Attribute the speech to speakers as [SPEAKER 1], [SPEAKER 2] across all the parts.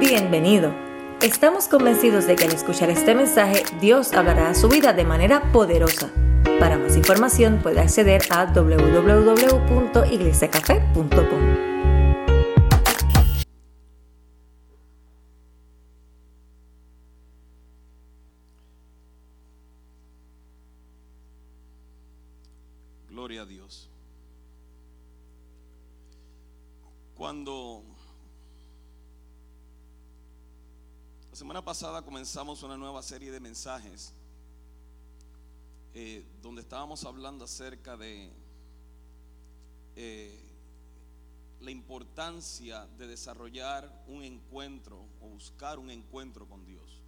[SPEAKER 1] Bienvenido. Estamos convencidos de que al escuchar este mensaje Dios hablará a su vida de manera poderosa. Para más información puede acceder a www.iglesiacafé.com.
[SPEAKER 2] semana pasada comenzamos una nueva serie de mensajes eh, donde estábamos hablando acerca de eh, la importancia de desarrollar un encuentro o buscar un encuentro con Dios.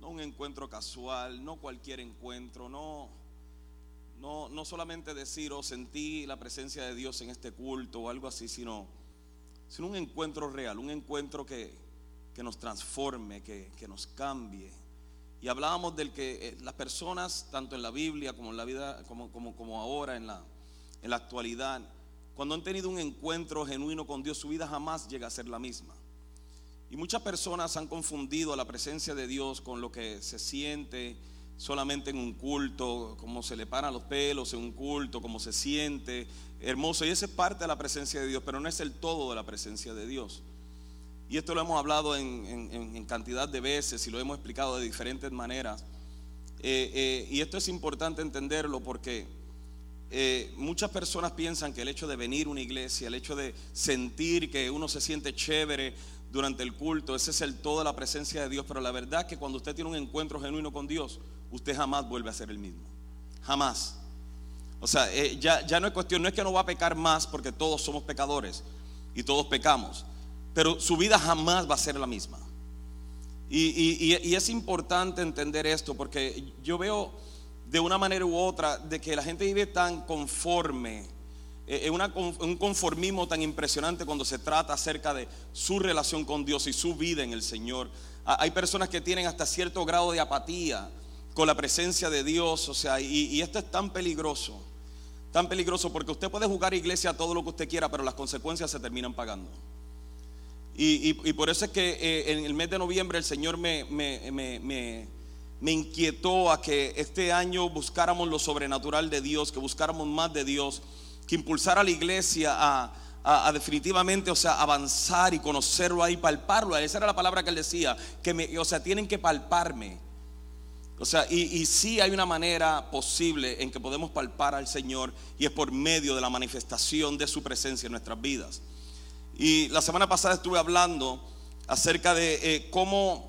[SPEAKER 2] No un encuentro casual, no cualquier encuentro, no no, no solamente decir, o oh, sentí la presencia de Dios en este culto o algo así, sino, sino un encuentro real, un encuentro que, que nos transforme, que, que, nos cambie. Y hablábamos del que eh, las personas, tanto en la Biblia como en la vida, como, como, como ahora en la, en la actualidad, cuando han tenido un encuentro genuino con Dios, su vida jamás llega a ser la misma. Y muchas personas han confundido la presencia de Dios con lo que se siente solamente en un culto, como se le paran los pelos en un culto, como se siente, hermoso. Y esa es parte de la presencia de Dios, pero no es el todo de la presencia de Dios. Y esto lo hemos hablado en, cantidad de veces y lo hemos explicado de diferentes maneras. Eh, eh, y esto es importante entenderlo porque eh, muchas personas piensan que el hecho de venir a una iglesia, el hecho de sentir que uno se siente chévere durante el culto, ese es el todo de la presencia de Dios. Pero la verdad es que cuando usted tiene un encuentro genuino con Dios, usted jamás vuelve a ser el mismo. Jamás. O sea, ya, ya no es cuestión, no es que no va a pecar más porque todos somos pecadores y todos pecamos, pero su vida jamás va a ser la misma. Y, y, es importante entender esto porque yo veo de una manera u otra de que la gente vive tan conforme, eh, en un conformismo tan impresionante cuando se trata acerca de su relación con Dios y su vida en el Señor. Hay personas que tienen hasta cierto grado de apatía con la presencia de Dios. O sea, y, esto es tan peligroso, tan peligroso porque usted puede jugar iglesia todo lo que usted quiera, pero las consecuencias se terminan pagando. Y, por eso es que eh, en el mes de noviembre el Señor me, inquietó a que este año buscáramos lo sobrenatural de Dios, que buscáramos más de Dios, que impulsara a la iglesia a, definitivamente, o sea, avanzar y conocerlo ahí, palparlo. Esa era la palabra que él decía, que o sea, tienen que palparme. O sea, y, y sí hay una manera posible en que podemos palpar al Señor y es por medio de la manifestación de su presencia en nuestras vidas. Y la semana pasada estuve hablando acerca de eh, cómo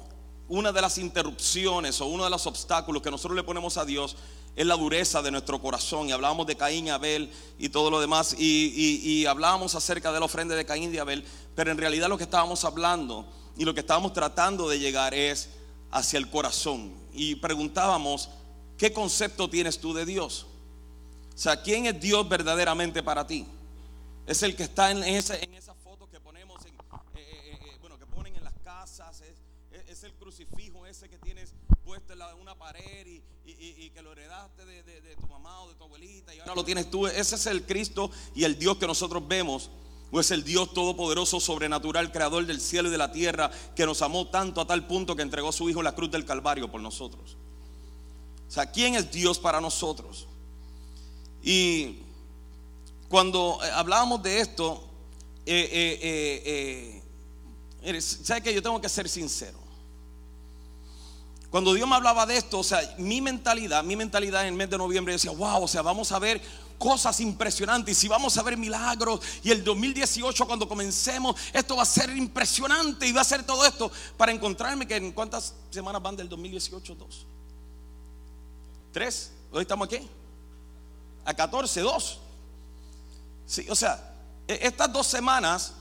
[SPEAKER 2] una de las interrupciones o uno de los obstáculos que nosotros le ponemos a Dios es la dureza de nuestro corazón. Y hablábamos de Caín y Abel y todo lo demás. Y, hablábamos acerca de la ofrenda de Caín y Abel. Pero en realidad lo que estábamos hablando y lo que estábamos tratando de llegar es hacia el corazón y preguntábamos, ¿qué concepto tienes tú de Dios? O sea, ¿quién es Dios verdaderamente para ti? Es el que está en esa, en esa foto que ponemos, en, eh, eh, eh, bueno, que ponen en las casas, es, el crucifijo ese que tienes puesto en una pared y, que lo heredaste de, de tu mamá o de tu abuelita y ahora lo tienes tú. Ese es el Cristo y el Dios que nosotros vemos o es el Dios todopoderoso, sobrenatural, creador del cielo y de la tierra, que nos amó tanto a tal punto que entregó a su Hijo la cruz del Calvario por nosotros. O sea, ¿quién es Dios para nosotros? Y cuando eh, hablábamos de esto, eh, eh, eh ¿sabe que yo tengo que ser sincero? Cuando Dios me hablaba de esto, o sea, mi mentalidad, mi mentalidad en el mes de noviembre decía, wow, o sea, vamos a ver cosas impresionantes. Y si vamos a ver milagros y el 2018 cuando comencemos, esto va a ser impresionante y va a ser todo esto para encontrarme que en cuántas semanas van del 2018, dos. Tres, hoy estamos aquí. A 14, dos. Sí, o sea, e, estas dos semanas,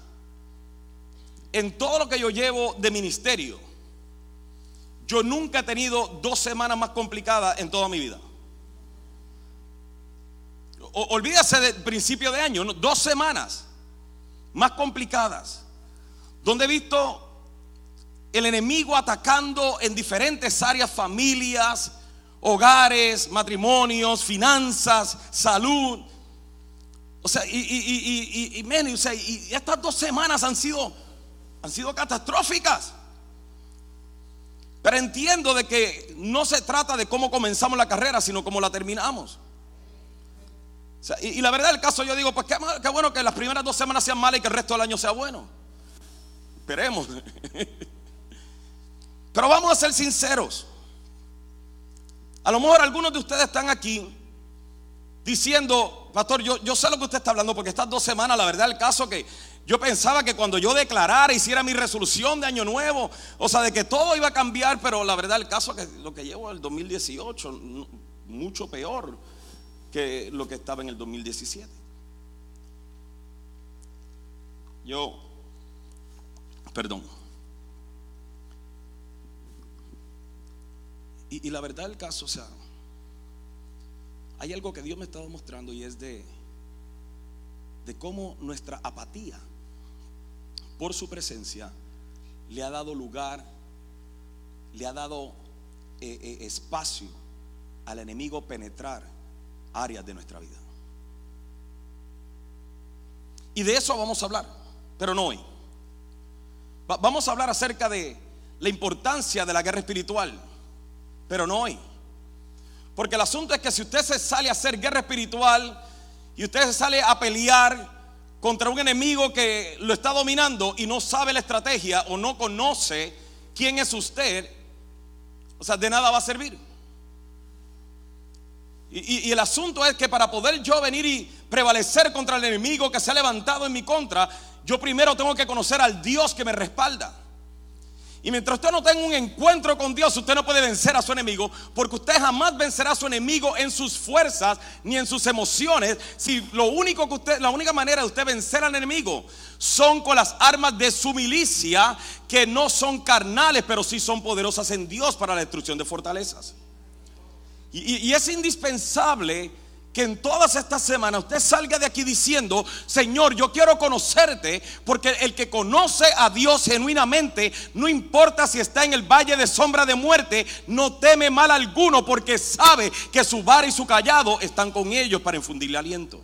[SPEAKER 2] en todo lo que yo llevo de ministerio, yo nunca he tenido dos semanas más complicadas en toda mi vida olvídase del principio de año, dos semanas más complicadas, donde he visto el enemigo atacando en diferentes áreas, familias, hogares, matrimonios, finanzas, salud. O sea, y, y, y, y, y estas dos semanas han sido han sido catastróficas. Pero entiendo de que no se trata de cómo comenzamos la carrera, sino cómo la terminamos. y, la verdad del caso yo digo, pues qué, bueno que las primeras dos semanas sean malas y que el resto del año sea bueno. Esperemos. Pero vamos a ser sinceros. A lo mejor algunos de ustedes están aquí diciendo, pastor, yo, yo sé lo que usted está hablando porque estas dos semanas, la verdad del caso que yo pensaba que cuando yo declarara, hiciera mi resolución de año nuevo, o sea, de que todo iba a cambiar, pero la verdad el caso es que lo que llevo el 2018, mucho peor que lo que estaba en el 2017. Yo, perdón. Y, la verdad del caso, o sea, hay algo que Dios me estaba mostrando y es de, de cómo nuestra apatía por su presencia, le ha dado lugar, le ha dado eh, eh, espacio al enemigo penetrar áreas de nuestra vida. Y de eso vamos a hablar, pero no hoy. vamos a hablar acerca de la importancia de la guerra espiritual, pero no hoy. Porque el asunto es que si usted se sale a hacer guerra espiritual y usted se sale a pelear contra un enemigo que lo está dominando y no sabe la estrategia o no conoce quién es usted, o sea, de nada va a servir. Y, el asunto es que para poder yo venir y prevalecer contra el enemigo que se ha levantado en mi contra, yo primero tengo que conocer al Dios que me respalda. Y mientras usted no tenga un encuentro con Dios, usted no puede vencer a su enemigo, porque usted jamás vencerá a su enemigo en sus fuerzas ni en sus emociones. Si lo único que usted, la única manera de usted vencer al enemigo son con las armas de su milicia, que no son carnales, pero sí son poderosas en Dios para la destrucción de fortalezas. y, y es indispensable que en todas estas semanas usted salga de aquí diciendo, Señor, yo quiero conocerte, porque el que conoce a Dios genuinamente, no importa si está en el valle de sombra de muerte, no teme mal alguno, porque sabe que su vara y su callado están con ellos para infundirle aliento.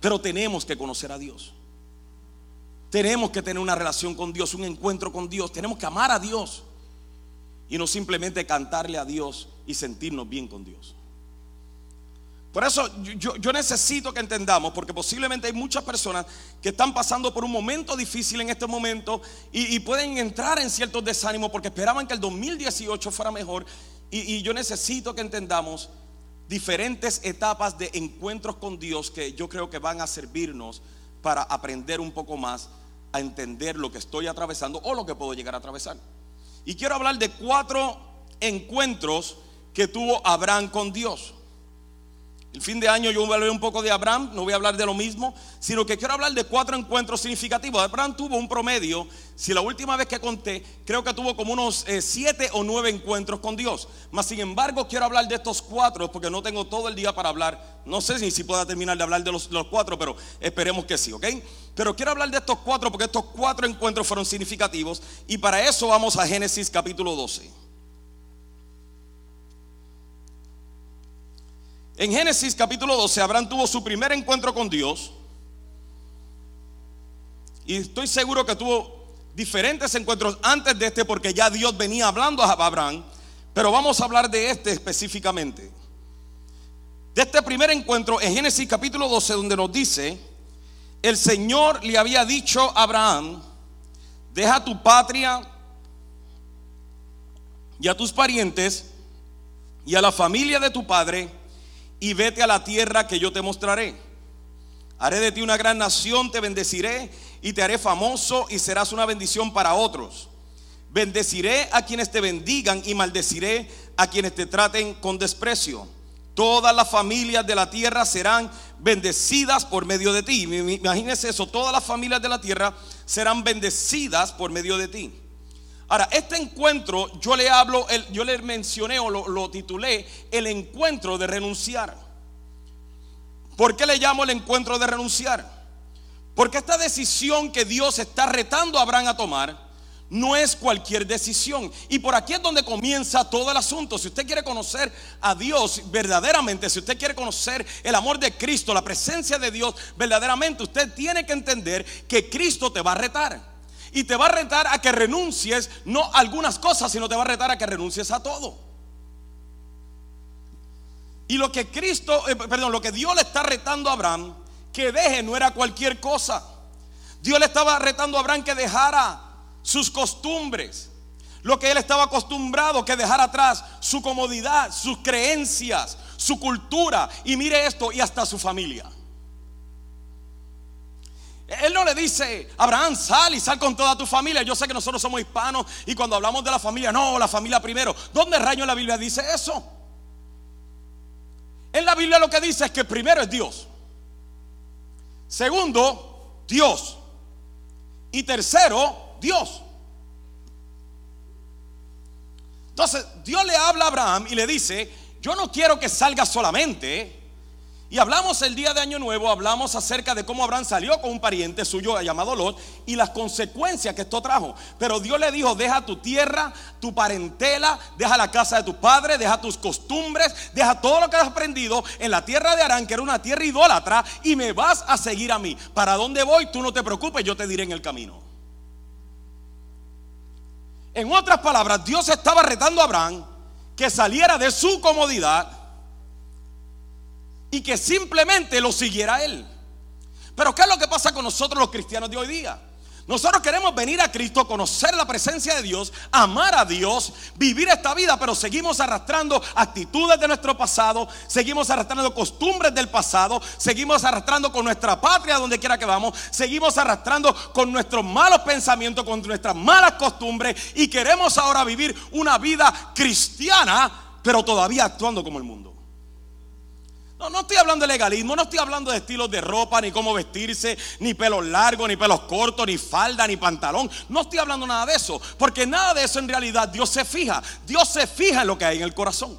[SPEAKER 2] Pero tenemos que conocer a Dios. Tenemos que tener una relación con Dios, un encuentro con Dios. Tenemos que amar a Dios y no simplemente cantarle a Dios y sentirnos bien con Dios. Por eso yo, necesito que entendamos, porque posiblemente hay muchas personas que están pasando por un momento difícil en este momento y, pueden entrar en ciertos desánimos porque esperaban que el 2018 fuera mejor. Y, y yo necesito que entendamos diferentes etapas de encuentros con Dios que yo creo que van a servirnos para aprender un poco más a entender lo que estoy atravesando o lo que puedo llegar a atravesar. Y quiero hablar de cuatro encuentros que tuvo Abraham con Dios. El fin de año yo voy a hablar un poco de Abraham, no voy a hablar de lo mismo, sino que quiero hablar de cuatro encuentros significativos. Abraham tuvo un promedio, si la última vez que conté, creo que tuvo como unos eh, siete o nueve encuentros con Dios. Mas sin embargo, quiero hablar de estos cuatro porque no tengo todo el día para hablar. No sé ni si pueda terminar de hablar de los, los cuatro, pero esperemos que sí, ¿ok? Pero quiero hablar de estos cuatro porque estos cuatro encuentros fueron significativos y para eso vamos a Génesis capítulo 12. En Génesis capítulo 12, Abraham tuvo su primer encuentro con Dios. Y estoy seguro que tuvo diferentes encuentros antes de este porque ya Dios venía hablando a Abraham. Pero vamos a hablar de este específicamente. De este primer encuentro en Génesis capítulo 12 donde nos dice, el Señor le había dicho a Abraham, deja tu patria y a tus parientes y a la familia de tu padre y vete a la tierra que yo te mostraré. Haré de ti una gran nación, te bendeciré y te haré famoso y serás una bendición para otros. Bendeciré a quienes te bendigan y maldeciré a quienes te traten con desprecio. Todas las familias de la tierra serán bendecidas por medio de ti. Imagínese eso, todas las familias de la tierra serán bendecidas por medio de ti. Ahora, este encuentro yo le hablo, yo le mencioné o lo, titulé el encuentro de renunciar. ¿Por qué le llamo el encuentro de renunciar? Porque esta decisión que Dios está retando a Abraham a tomar no es cualquier decisión. Y por aquí es donde comienza todo el asunto. Si usted quiere conocer a Dios verdaderamente, si usted quiere conocer el amor de Cristo, la presencia de Dios verdaderamente, usted tiene que entender que Cristo te va a retar. Y te va a retar a que renuncies, no a algunas cosas, sino te va a retar a que renuncies a todo. Y lo que Cristo, eh, perdón, lo que Dios le está retando a Abraham, que deje no era cualquier cosa. Dios le estaba retando a Abraham que dejara sus costumbres, lo que él estaba acostumbrado, que dejara atrás su comodidad, sus creencias, su cultura, y mire esto, y hasta su familia. Él no le dice, Abraham, sal y sal con toda tu familia. Yo sé que nosotros somos hispanos y cuando hablamos de la familia, no, la familia primero. ¿Dónde rayo en la Biblia dice eso? En la Biblia lo que dice es que primero es Dios. Segundo, Dios. Y tercero, Dios. Entonces, Dios le habla a Abraham y le dice, yo no quiero que salga solamente y hablamos el día de Año Nuevo, hablamos acerca de cómo Abraham salió con un pariente suyo llamado Lot y las consecuencias que esto trajo. Pero Dios le dijo, deja tu tierra, tu parentela, deja la casa de tu padre, deja tus costumbres, deja todo lo que has aprendido en la tierra de Arán, que era una tierra idólatra, y me vas a seguir a mí. ¿Para dónde voy? Tú no te preocupes, yo te diré en el camino. En otras palabras, Dios estaba retando a Abraham que saliera de su comodidad y que simplemente lo siguiera él. Pero ¿qué es lo que pasa con nosotros los cristianos de hoy día? Nosotros queremos venir a Cristo, conocer la presencia de Dios, amar a Dios, vivir esta vida, pero seguimos arrastrando actitudes de nuestro pasado, seguimos arrastrando costumbres del pasado, seguimos arrastrando con nuestra patria donde quiera que vamos, seguimos arrastrando con nuestros malos pensamientos, con nuestras malas costumbres y queremos ahora vivir una vida cristiana, pero todavía actuando como el mundo. No, no estoy hablando de legalismo, no estoy hablando de estilos de ropa, ni cómo vestirse, ni pelos largos, ni pelos cortos, ni falda, ni pantalón. No estoy hablando nada de eso, porque nada de eso en realidad Dios se fija. Dios se fija en lo que hay en el corazón.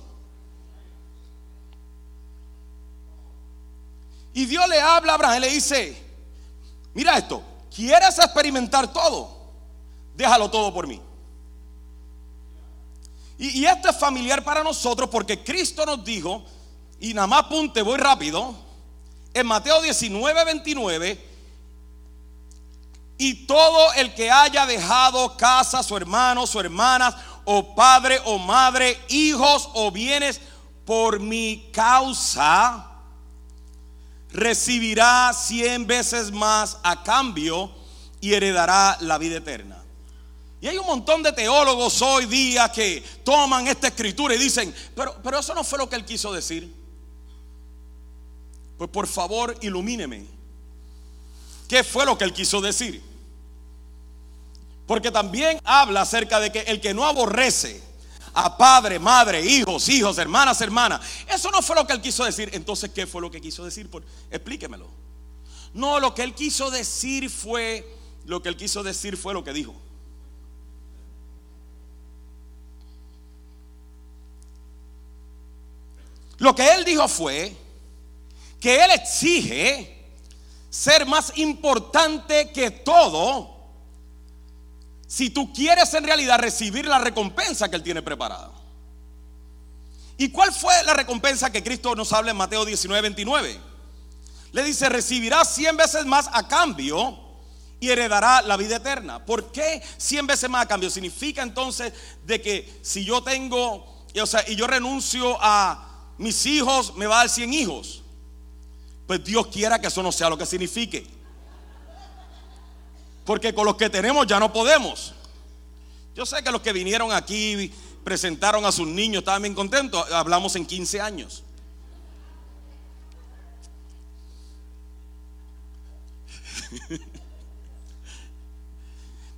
[SPEAKER 2] Y Dios le habla a Abraham y le dice, mira esto, ¿quieres experimentar todo? Déjalo todo por mí. Y, y esto es familiar para nosotros porque Cristo nos dijo, y nada más apunte, voy rápido. En Mateo 19, 29. Y todo el que haya dejado casa, su hermano, su hermana, o padre o madre, hijos o bienes por mi causa, recibirá cien veces más a cambio y heredará la vida eterna. Y hay un montón de teólogos hoy día que toman esta escritura y dicen, pero, pero eso no fue lo que él quiso decir. Pues por favor, ilumíneme. ¿Qué fue lo que él quiso decir? Porque también habla acerca de que el que no aborrece a padre, madre, hijos, hijos, hermanas, hermanas, eso no fue lo que él quiso decir. Entonces, ¿qué fue lo que quiso decir? Explíquemelo. No, lo que él quiso decir fue, lo que él quiso decir fue lo que dijo. Lo que él dijo fue que Él exige ser más importante que todo si tú quieres en realidad recibir la recompensa que Él tiene preparada. ¿Y cuál fue la recompensa que Cristo nos habla en Mateo 19, 29? Le dice, recibirá 100 veces más a cambio y heredará la vida eterna. ¿Por qué 100 veces más a cambio? Significa entonces de que si yo tengo, o sea, y yo renuncio a mis hijos, me va a dar 100 hijos. Pues Dios quiera que eso no sea lo que signifique. Porque con los que tenemos ya no podemos. Yo sé que los que vinieron aquí presentaron a sus niños, estaban bien contentos. Hablamos en 15 años.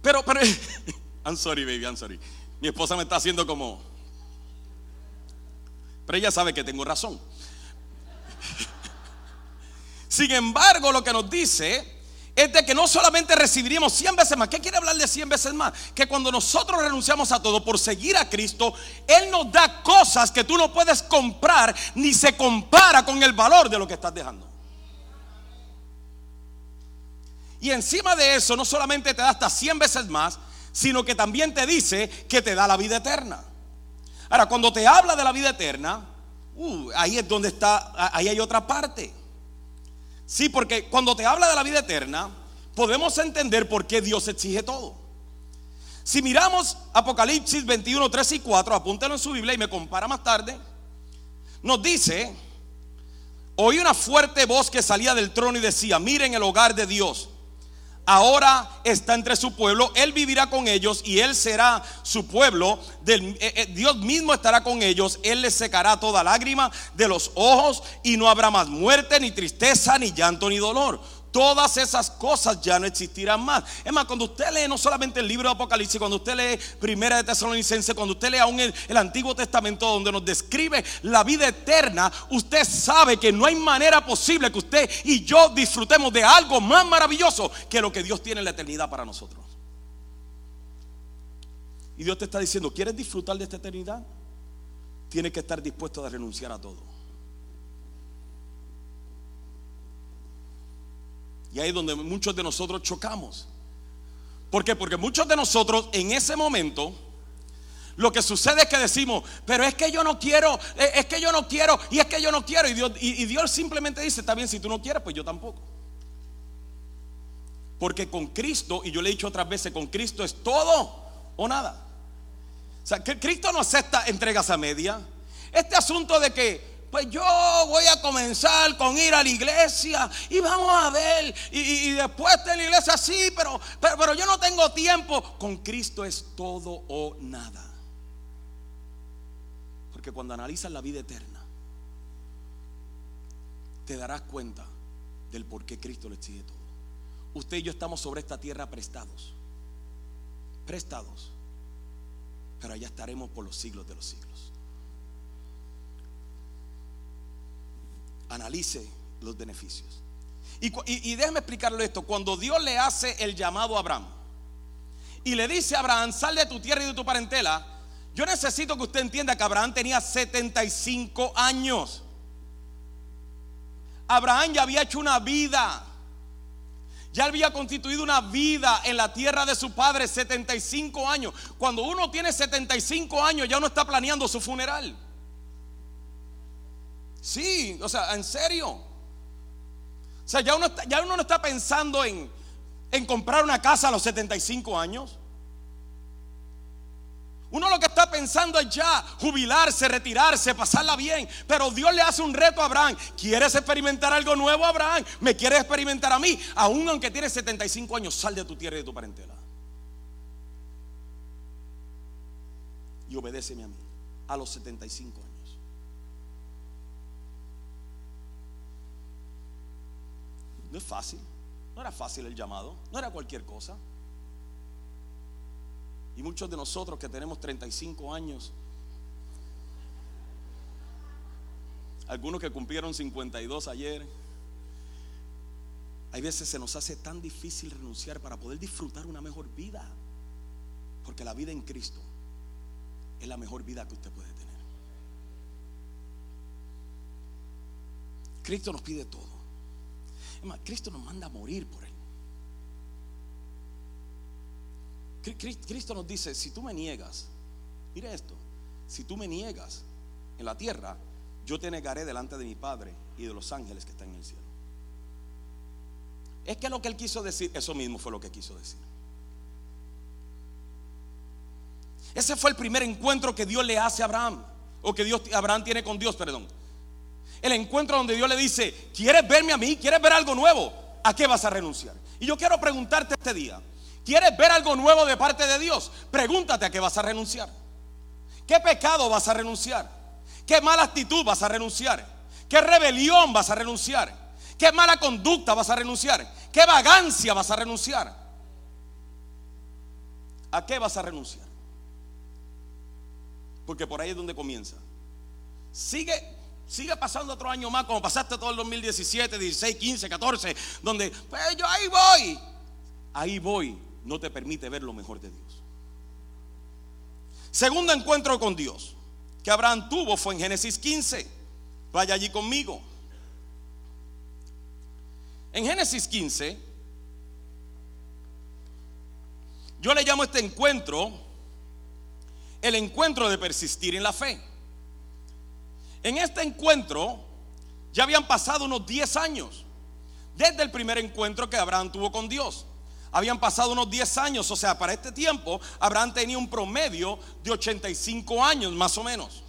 [SPEAKER 2] Pero, pero, I'm sorry, baby, I'm sorry. Mi esposa me está haciendo como. Pero ella sabe que tengo razón. Sin embargo, lo que nos dice es de que no solamente recibiríamos 100 veces más. ¿Qué quiere hablar de 100 veces más? Que cuando nosotros renunciamos a todo por seguir a Cristo, Él nos da cosas que tú no puedes comprar ni se compara con el valor de lo que estás dejando. Y encima de eso, no solamente te da hasta 100 veces más, sino que también te dice que te da la vida eterna. Ahora, cuando te habla de la vida eterna, uh, ahí es donde está, ahí hay otra parte. Sí, porque cuando te habla de la vida eterna, podemos entender por qué Dios exige todo. Si miramos Apocalipsis 21, 3 y 4, apúntelo en su Biblia y me compara más tarde, nos dice, oí una fuerte voz que salía del trono y decía, miren el hogar de Dios. Ahora está entre su pueblo, Él vivirá con ellos y Él será su pueblo. Eh, eh, Dios mismo estará con ellos, Él les secará toda lágrima de los ojos y no habrá más muerte, ni tristeza, ni llanto, ni dolor todas esas cosas ya no existirán más. Es más, cuando usted lee no solamente el libro de Apocalipsis, cuando usted lee Primera de Tesalonicense, cuando usted lee aún el, el, Antiguo Testamento donde nos describe la vida eterna, usted sabe que no hay manera posible que usted y yo disfrutemos de algo más maravilloso que lo que Dios tiene en la eternidad para nosotros. Y Dios te está diciendo, ¿quieres disfrutar de esta eternidad? Tienes que estar dispuesto a renunciar a todo. Y ahí es donde muchos de nosotros chocamos. ¿Por qué? Porque muchos de nosotros en ese momento lo que sucede es que decimos, pero es que yo no quiero, eh, es que yo no quiero, y es que yo no quiero. Y Dios, y, Dios simplemente dice, está bien, si tú no quieres, pues yo tampoco. Porque con Cristo, y yo le he dicho otras veces, con Cristo es todo o nada. O sea, que Cristo no acepta entregas a media. Este asunto de que pues yo voy a comenzar con ir a la iglesia y vamos a ver. Y, después de la iglesia, sí, pero, pero, pero yo no tengo tiempo. Con Cristo es todo o nada. Porque cuando analizas la vida eterna, te darás cuenta del por qué Cristo le exige todo. Usted y yo estamos sobre esta tierra prestados. Prestados. Pero allá estaremos por los siglos de los siglos. Analice los beneficios. Y, déjeme explicarle esto. Cuando Dios le hace el llamado a Abraham y le dice a Abraham, sal de tu tierra y de tu parentela, yo necesito que usted entienda que Abraham tenía 75 años. Abraham ya había hecho una vida. Ya había constituido una vida en la tierra de su padre 75 años. Cuando uno tiene 75 años ya uno está planeando su funeral. Sí, o sea, en serio. O sea, ya uno, ya uno no está pensando en, en comprar una casa a los 75 años. Uno lo que está pensando es ya jubilarse, retirarse, pasarla bien. Pero Dios le hace un reto a Abraham. ¿Quieres experimentar algo nuevo, Abraham? ¿Me quieres experimentar a mí? Aún aunque tienes 75 años, sal de tu tierra y de tu parentela. Y obedéceme a mí a los 75 años. No es fácil. No era fácil el llamado. No era cualquier cosa. Y muchos de nosotros que tenemos 35 años, algunos que cumplieron 52 ayer, hay veces se nos hace tan difícil renunciar para poder disfrutar una mejor vida. Porque la vida en Cristo es la mejor vida que usted puede tener. Cristo nos pide todo. Cristo nos manda a morir por Él. Cristo nos dice, si tú me niegas, mire esto, si tú me niegas en la tierra, yo te negaré delante de mi Padre y de los ángeles que están en el cielo. Es que lo que él quiso decir, eso mismo fue lo que quiso decir. Ese fue el primer encuentro que Dios le hace a Abraham, o que Dios, Abraham tiene con Dios, perdón el encuentro donde Dios le dice, ¿quieres verme a mí? ¿Quieres ver algo nuevo? ¿A qué vas a renunciar? Y yo quiero preguntarte este día, ¿quieres ver algo nuevo de parte de Dios? Pregúntate a qué vas a renunciar. ¿Qué pecado vas a renunciar? ¿Qué mala actitud vas a renunciar? ¿Qué rebelión vas a renunciar? ¿Qué mala conducta vas a renunciar? ¿Qué vagancia vas a renunciar? ¿A qué vas a renunciar? Porque por ahí es donde comienza. Sigue Sigue pasando otro año más, como pasaste todo el 2017, 16, 15, 14, donde pues yo ahí voy. Ahí voy, no te permite ver lo mejor de Dios. Segundo encuentro con Dios que Abraham tuvo fue en Génesis 15. Vaya allí conmigo. En Génesis 15, yo le llamo este encuentro el encuentro de persistir en la fe. En este encuentro ya habían pasado unos 10 años desde el primer encuentro que Abraham tuvo con Dios. habían pasado unos 10 años, o sea, para este tiempo Abraham tenía un promedio de 85 años más o menos.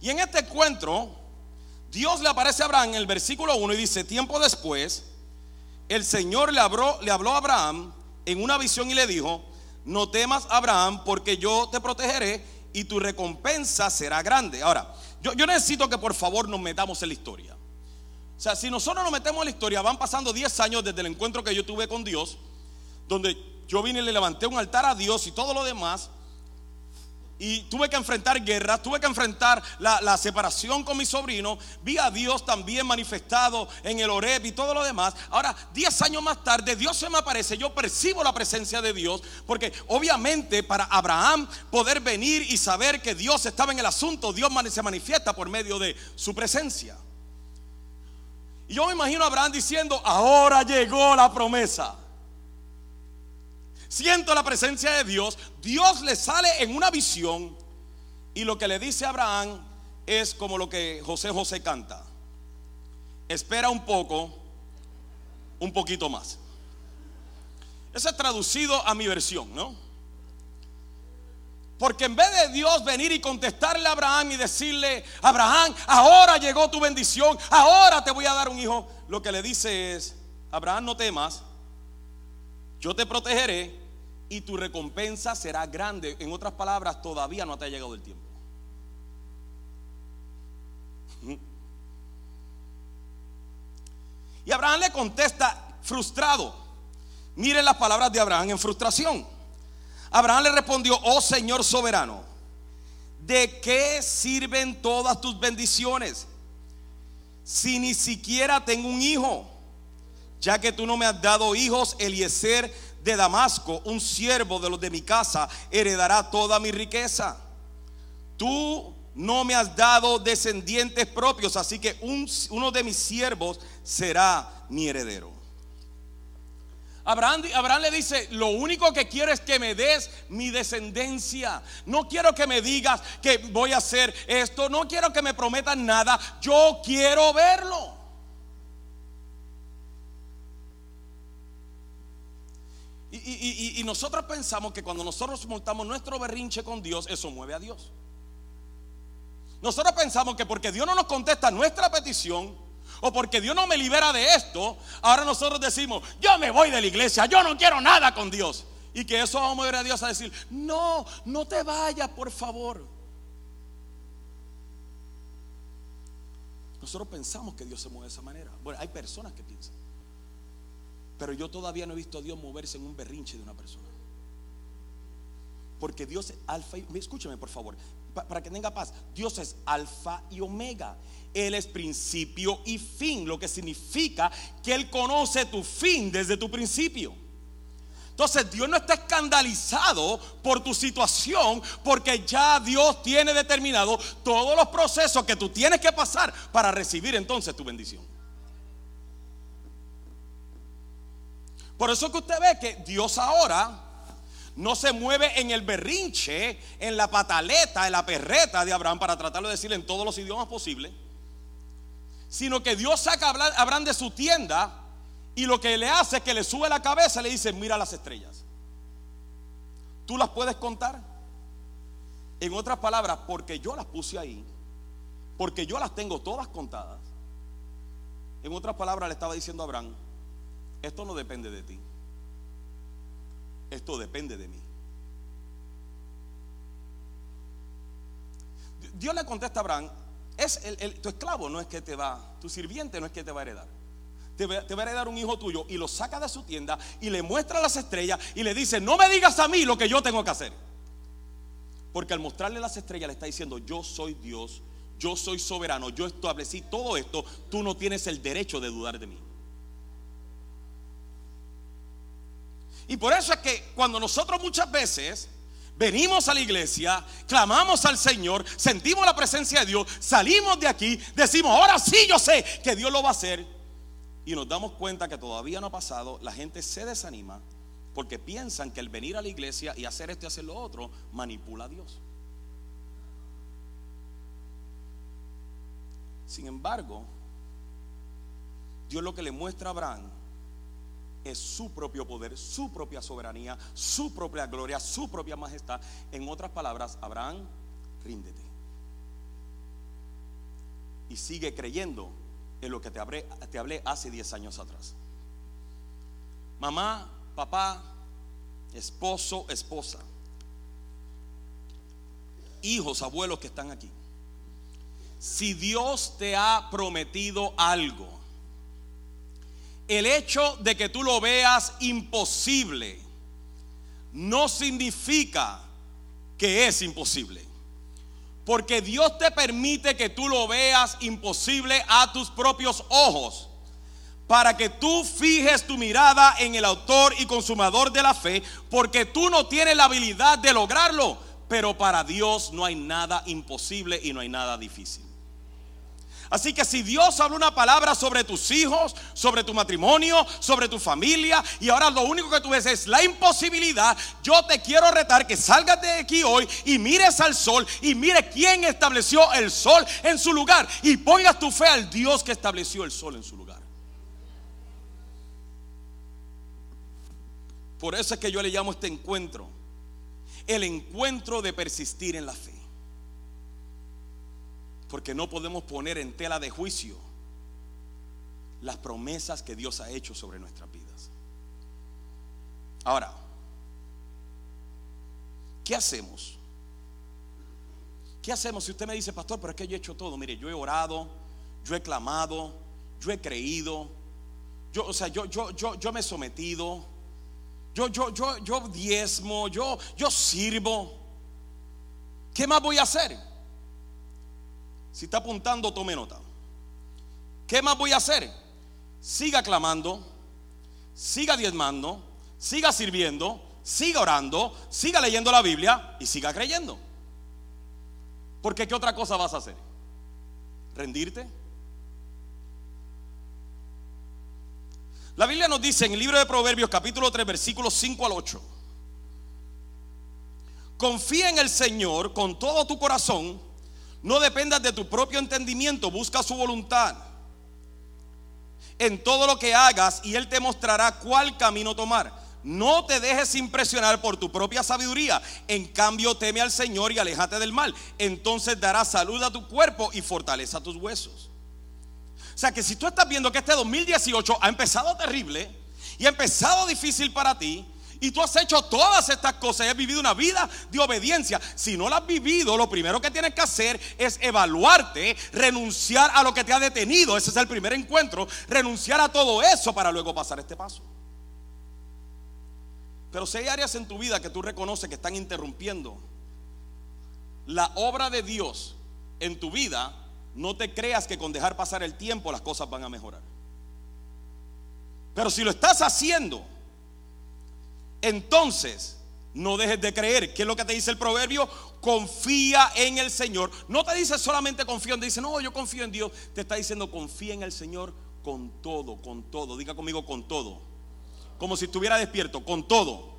[SPEAKER 2] Y en este encuentro, Dios le aparece a Abraham en el versículo 1 y dice, tiempo después, el Señor le habló, a Abraham en una visión y le dijo, no temas Abraham porque yo te protegeré y tu recompensa será grande. Ahora, yo, necesito que por favor nos metamos en la historia. O sea, si nosotros nos metemos en la historia, van pasando 10 años desde el encuentro que yo tuve con Dios, donde yo vine y le levanté un altar a Dios y todo lo demás. Y tuve que enfrentar guerras, tuve que enfrentar la, separación con mi sobrino. Vi a Dios también manifestado en el Oreb y todo lo demás. Ahora, 10 años más tarde, Dios se me aparece. Yo percibo la presencia de Dios. Porque obviamente para Abraham poder venir y saber que Dios estaba en el asunto, Dios se manifiesta por medio de su presencia. Y yo me imagino a Abraham diciendo, ahora llegó la promesa. Siento la presencia de Dios. Dios le sale en una visión. Y lo que le dice a Abraham es como lo que José José canta. Espera un poco, un poquito más. Ese es traducido a mi versión, ¿no? Porque en vez de Dios venir y contestarle a Abraham y decirle, Abraham, ahora llegó tu bendición, ahora te voy a dar un hijo, lo que le dice es, Abraham, no temas, yo te protegeré y tu recompensa será grande. En otras palabras, todavía no te ha llegado el tiempo. Y Abraham le contesta frustrado. Miren las palabras de Abraham en frustración. Abraham le respondió, oh Señor soberano, ¿de qué sirven todas tus bendiciones si ni siquiera tengo un hijo? Ya que tú no me has dado hijos, Eliezer de Damasco, un siervo de los de mi casa, heredará toda mi riqueza. Tú no me has dado descendientes propios, así que uno de mis siervos será mi heredero. Abraham, le dice, lo único que quiero es que me des mi descendencia. No quiero que me digas que voy a hacer esto. No quiero que me prometan nada. Yo quiero verlo. Y, nosotros pensamos que cuando nosotros montamos nuestro berrinche con Dios, eso mueve a Dios. Nosotros pensamos que porque Dios no nos contesta nuestra petición, o porque Dios no me libera de esto, ahora nosotros decimos, yo me voy de la iglesia, yo no quiero nada con Dios. Y que eso vamos a mover a Dios a decir, no, no te vayas, por favor. Nosotros pensamos que Dios se mueve de esa manera. Bueno, hay personas que piensan. Pero yo todavía no he visto a Dios moverse en un berrinche de una persona. Porque Dios es alfa y... Escúchame por favor, para que tenga paz. Dios es alfa y omega. Él es principio y fin, lo que significa que Él conoce tu fin desde tu principio. Entonces Dios no está escandalizado por tu situación porque ya Dios tiene determinado todos los procesos que tú tienes que pasar para recibir entonces tu bendición. Por eso que usted ve que Dios ahora no se mueve en el berrinche, en la pataleta, en la perreta de Abraham para tratarlo de decir en todos los idiomas posibles sino que Dios saca a Abraham de su tienda y lo que le hace es que le sube la cabeza y le dice, mira las estrellas. ¿Tú las puedes contar? En otras palabras, porque yo las puse ahí, porque yo las tengo todas contadas. En otras palabras le estaba diciendo a Abraham, esto no depende de ti, esto depende de mí. Dios le contesta a Abraham, es el, tu esclavo no es que te va, tu sirviente no es que te va a heredar. Te va, te va, a heredar un hijo tuyo y lo saca de su tienda y le muestra las estrellas y le dice, no me digas a mí lo que yo tengo que hacer. Porque al mostrarle las estrellas le está diciendo, yo soy Dios, yo soy soberano, yo establecí todo esto, tú no tienes el derecho de dudar de mí. Y por eso es que cuando nosotros muchas veces venimos a la iglesia, clamamos al Señor, sentimos la presencia de Dios, salimos de aquí, decimos, ahora sí yo sé que Dios lo va a hacer. Y nos damos cuenta que todavía no ha pasado, la gente se desanima porque piensan que el venir a la iglesia y hacer esto y hacer lo otro manipula a Dios. Sin embargo, Dios lo que le muestra a Abraham es su propio poder, su propia soberanía, su propia gloria, su propia majestad. En otras palabras, Abraham, ríndete. Y sigue creyendo en lo que te hablé, te hablé hace 10 años atrás. Mamá, papá, esposo, esposa, hijos, abuelos que están aquí. Si Dios te ha prometido algo, el hecho de que tú lo veas imposible no significa que es imposible. Porque Dios te permite que tú lo veas imposible a tus propios ojos. Para que tú fijes tu mirada en el autor y consumador de la fe. Porque tú no tienes la habilidad de lograrlo. Pero para Dios no hay nada imposible y no hay nada difícil. Así que si Dios habla una palabra sobre tus hijos, sobre tu matrimonio, sobre tu familia, y ahora lo único que tú ves es la imposibilidad, yo te quiero retar que salgas de aquí hoy y mires al sol y mire quién estableció el sol en su lugar y pongas tu fe al Dios que estableció el sol en su lugar. Por eso es que yo le llamo este encuentro el encuentro de persistir en la fe. Porque no podemos poner en tela de juicio las promesas que Dios ha hecho sobre nuestras vidas. Ahora, ¿qué hacemos? ¿Qué hacemos si usted me dice, pastor, pero es que yo he hecho todo? Mire, yo he orado, yo he clamado, yo he creído, yo, o sea, yo, yo, yo, yo me he sometido, yo, yo, yo, yo diezmo, yo, yo sirvo. ¿Qué más voy a hacer? Si está apuntando, tome nota. ¿Qué más voy a hacer? Siga clamando, siga diezmando, siga sirviendo, siga orando, siga leyendo la Biblia y siga creyendo. Porque ¿qué otra cosa vas a hacer? ¿Rendirte? La Biblia nos dice en el libro de Proverbios capítulo 3 versículos 5 al 8. Confía en el Señor con todo tu corazón no dependas de tu propio entendimiento, busca su voluntad en todo lo que hagas y Él te mostrará cuál camino tomar. No te dejes impresionar por tu propia sabiduría. En cambio, teme al Señor y aléjate del mal. Entonces dará salud a tu cuerpo y fortaleza a tus huesos. O sea que si tú estás viendo que este 2018 ha empezado terrible y ha empezado difícil para ti, y tú has hecho todas estas cosas y has vivido una vida de obediencia. Si no la has vivido, lo primero que tienes que hacer es evaluarte, renunciar a lo que te ha detenido. Ese es el primer encuentro. Renunciar a todo eso para luego pasar este paso. Pero si hay áreas en tu vida que tú reconoces que están interrumpiendo la obra de Dios en tu vida, no te creas que con dejar pasar el tiempo las cosas van a mejorar. Pero si lo estás haciendo, entonces no dejes de creer. ¿Qué es lo que te dice el proverbio? Confía en el Señor. No te dice solamente confío en. Dice, no, yo confío en Dios. Te está diciendo confía en el Señor con todo, con todo. Diga conmigo con todo. Como si estuviera despierto, con todo.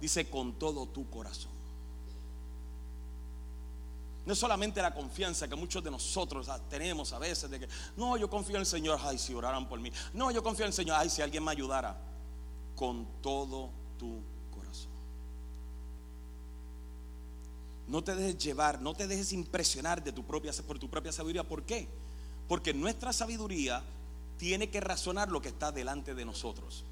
[SPEAKER 2] Dice con todo tu corazón. No es solamente la confianza que muchos de nosotros tenemos a veces de que, no, yo confío en el Señor, ay, si oraran por mí. No, yo confío en el Señor, ay, si alguien me ayudara con todo tu corazón. No te dejes llevar, no te dejes impresionar de tu propia, por tu propia sabiduría. ¿Por qué? Porque nuestra sabiduría tiene que razonar lo que está delante de nosotros.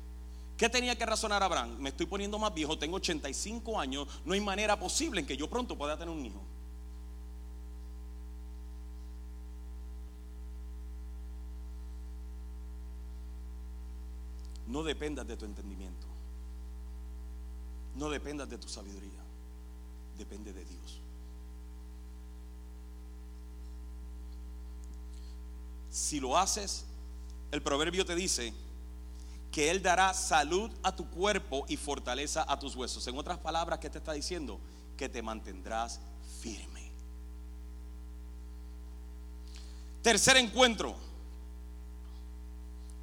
[SPEAKER 2] ¿Qué tenía que razonar Abraham? Me estoy poniendo más viejo, tengo 85 años, no hay manera posible en que yo pronto pueda tener un hijo. No dependas de tu entendimiento. No dependas de tu sabiduría. Depende de Dios. Si lo haces, el proverbio te dice que Él dará salud a tu cuerpo y fortaleza a tus huesos. En otras palabras, ¿qué te está diciendo? Que te mantendrás firme. Tercer encuentro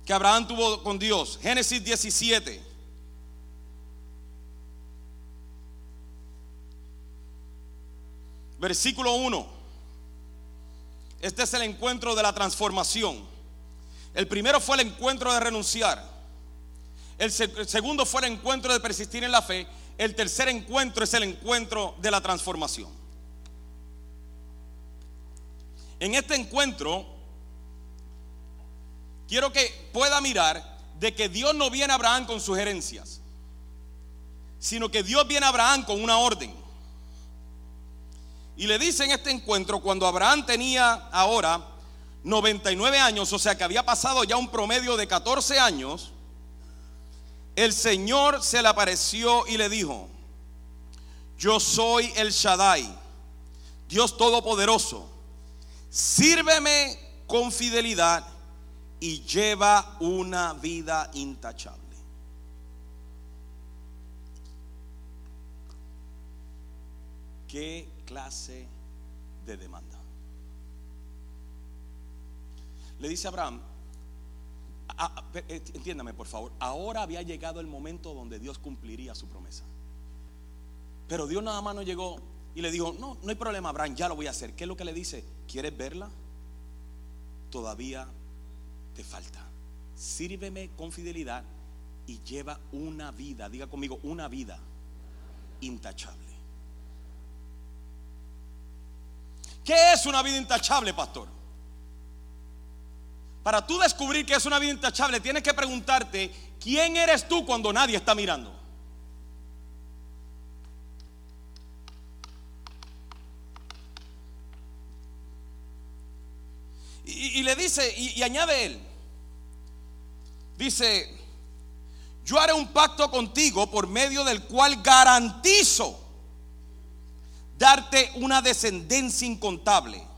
[SPEAKER 2] que Abraham tuvo con Dios. Génesis 17. Versículo 1. Este es el encuentro de la transformación. El primero fue el encuentro de renunciar. El, segundo fue el encuentro de persistir en la fe. El tercer encuentro es el encuentro de la transformación. En este encuentro, quiero que pueda mirar de que Dios no viene a Abraham con sugerencias, sino que Dios viene a Abraham con una orden. Y le dice en este encuentro, cuando Abraham tenía ahora 99 años, o sea que había pasado ya un promedio de 14 años, el Señor se le apareció y le dijo, yo soy el Shaddai, Dios Todopoderoso, sírveme con fidelidad y lleva una vida intachable. ¿Qué clase de demanda? Le dice Abraham, eh, entiéndame por favor, ahora había llegado el momento donde Dios cumpliría su promesa. Pero Dios nada más no llegó y le dijo, no, no hay problema, Abraham, ya lo voy a hacer. ¿Qué es lo que le dice? ¿Quieres verla? Todavía te falta. Sírveme con fidelidad y lleva una vida, diga conmigo, una vida intachable. ¿Qué es una vida intachable, pastor? Para tú descubrir que es una vida intachable, tienes que preguntarte, ¿quién eres tú cuando nadie está mirando? Y, le dice, y, y añade él, dice, yo haré un pacto contigo por medio del cual garantizo darte una descendencia incontable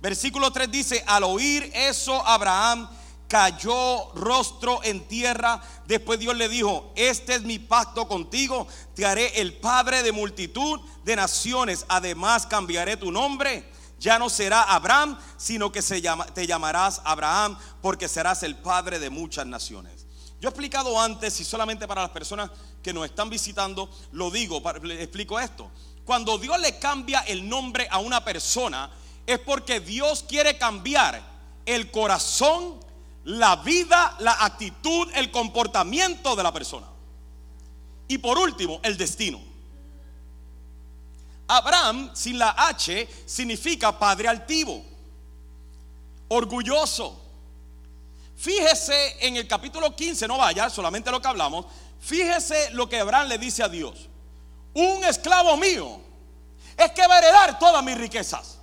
[SPEAKER 2] Versículo 3 dice, al oír eso, Abraham cayó rostro en tierra. Después Dios le dijo, este es mi pacto contigo, te haré el padre de multitud de naciones. Además cambiaré tu nombre. Ya no será Abraham, sino que se llama, te llamarás Abraham, porque serás el padre de muchas naciones. Yo he explicado antes, y solamente para las personas que nos están visitando, lo digo, explico esto. Cuando Dios le cambia el nombre a una persona, es porque Dios quiere cambiar el corazón, la vida, la actitud, el comportamiento de la persona. Y por último, el destino. Abraham sin la H significa padre altivo, orgulloso. Fíjese en el capítulo 15, no vaya, solamente lo que hablamos. Fíjese lo que Abraham le dice a Dios. Un esclavo mío es que va a heredar todas mis riquezas.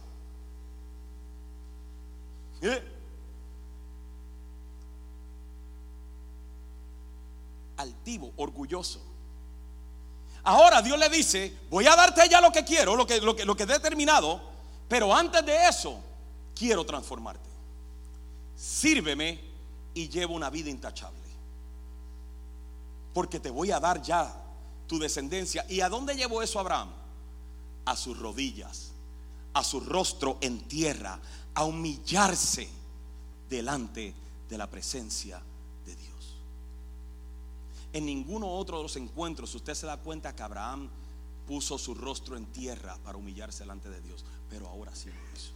[SPEAKER 2] Altivo, orgulloso. Ahora Dios le dice, voy a darte ya lo que quiero, lo que, lo que, lo que he determinado, pero antes de eso, quiero transformarte. Sírveme y llevo una vida intachable. Porque te voy a dar ya tu descendencia. ¿Y a dónde llevó eso Abraham? A sus rodillas, a su rostro en tierra, a humillarse delante de la presencia de. En ninguno otro de los encuentros usted se da cuenta que Abraham puso su rostro en tierra para humillarse delante de Dios, pero ahora sí lo hizo.